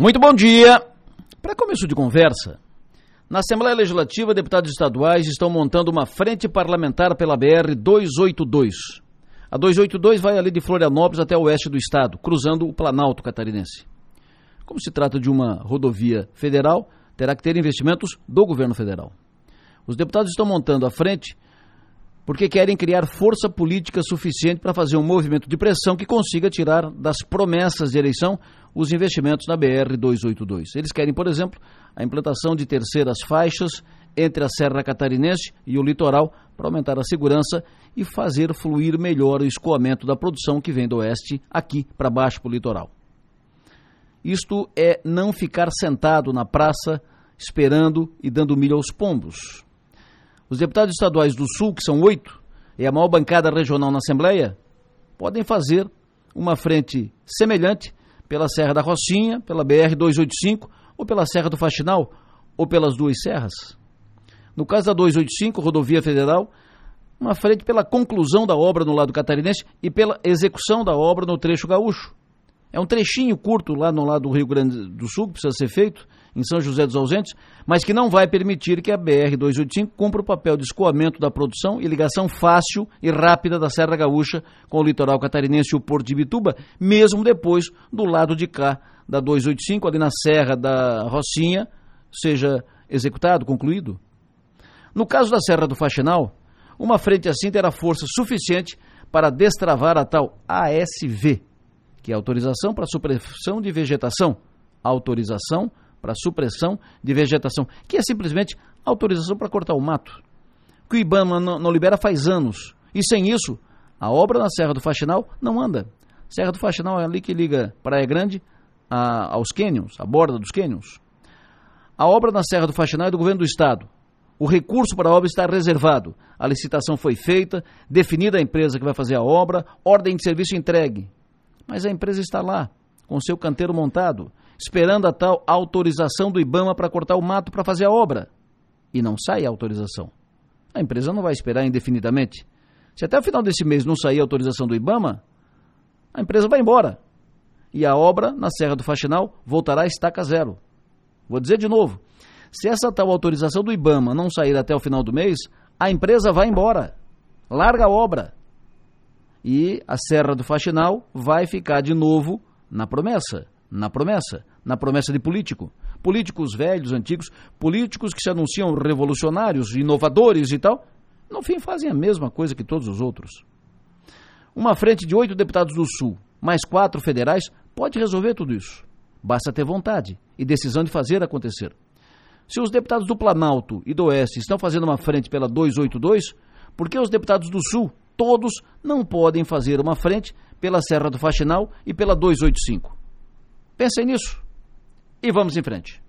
Muito bom dia. Para começo de conversa, na Assembleia Legislativa, deputados estaduais estão montando uma frente parlamentar pela BR 282. A 282 vai ali de Florianópolis até o oeste do estado, cruzando o Planalto catarinense. Como se trata de uma rodovia federal, terá que ter investimentos do governo federal. Os deputados estão montando a frente porque querem criar força política suficiente para fazer um movimento de pressão que consiga tirar das promessas de eleição os investimentos na BR 282. Eles querem, por exemplo, a implantação de terceiras faixas entre a Serra Catarinense e o litoral para aumentar a segurança e fazer fluir melhor o escoamento da produção que vem do oeste aqui para baixo para o litoral. Isto é não ficar sentado na praça esperando e dando milho aos pombos. Os deputados estaduais do Sul, que são oito, e a maior bancada regional na Assembleia, podem fazer uma frente semelhante pela Serra da Rocinha, pela BR-285, ou pela Serra do Faxinal, ou pelas duas serras. No caso da 285, rodovia federal, uma frente pela conclusão da obra no lado catarinense e pela execução da obra no trecho gaúcho. É um trechinho curto lá no lado do Rio Grande do Sul que precisa ser feito, em São José dos Ausentes, mas que não vai permitir que a BR-285 cumpra o papel de escoamento da produção e ligação fácil e rápida da Serra Gaúcha com o litoral catarinense e o Porto de Bituba, mesmo depois do lado de cá da 285, ali na Serra da Rocinha, seja executado, concluído. No caso da Serra do Faxinal, uma frente assim terá força suficiente para destravar a tal ASV, que é autorização para supressão de vegetação, autorização para supressão de vegetação, que é simplesmente autorização para cortar o mato, que o IBAMA não, libera faz anos. E sem isso, a obra na Serra do Faxinal não anda. Serra do Faxinal é ali que liga Praia Grande a, aos cânions, a borda dos cânions. A obra na Serra do Faxinal é do governo do estado. O recurso para a obra está reservado. A licitação foi feita, definida a empresa que vai fazer a obra, ordem de serviço entregue. Mas a empresa está lá, com seu canteiro montado, esperando a tal autorização do IBAMA para cortar o mato para fazer a obra. E não sai a autorização. A empresa não vai esperar indefinidamente. Se até o final desse mês não sair a autorização do IBAMA, a empresa vai embora. E a obra na Serra do Faxinal voltará a estaca zero. Vou dizer de novo: se essa tal autorização do IBAMA não sair até o final do mês, a empresa vai embora. Larga a obra. E a Serra do Faxinal vai ficar de novo na promessa na promessa, na promessa de político. Políticos velhos, antigos, políticos que se anunciam revolucionários, inovadores e tal, no fim fazem a mesma coisa que todos os outros. Uma frente de oito deputados do Sul, mais quatro federais, pode resolver tudo isso. Basta ter vontade e decisão de fazer acontecer. Se os deputados do Planalto e do Oeste estão fazendo uma frente pela 282, por que os deputados do Sul, todos, não podem fazer uma frente pela Serra do Faxinal e pela 285? Pensem nisso e vamos em frente.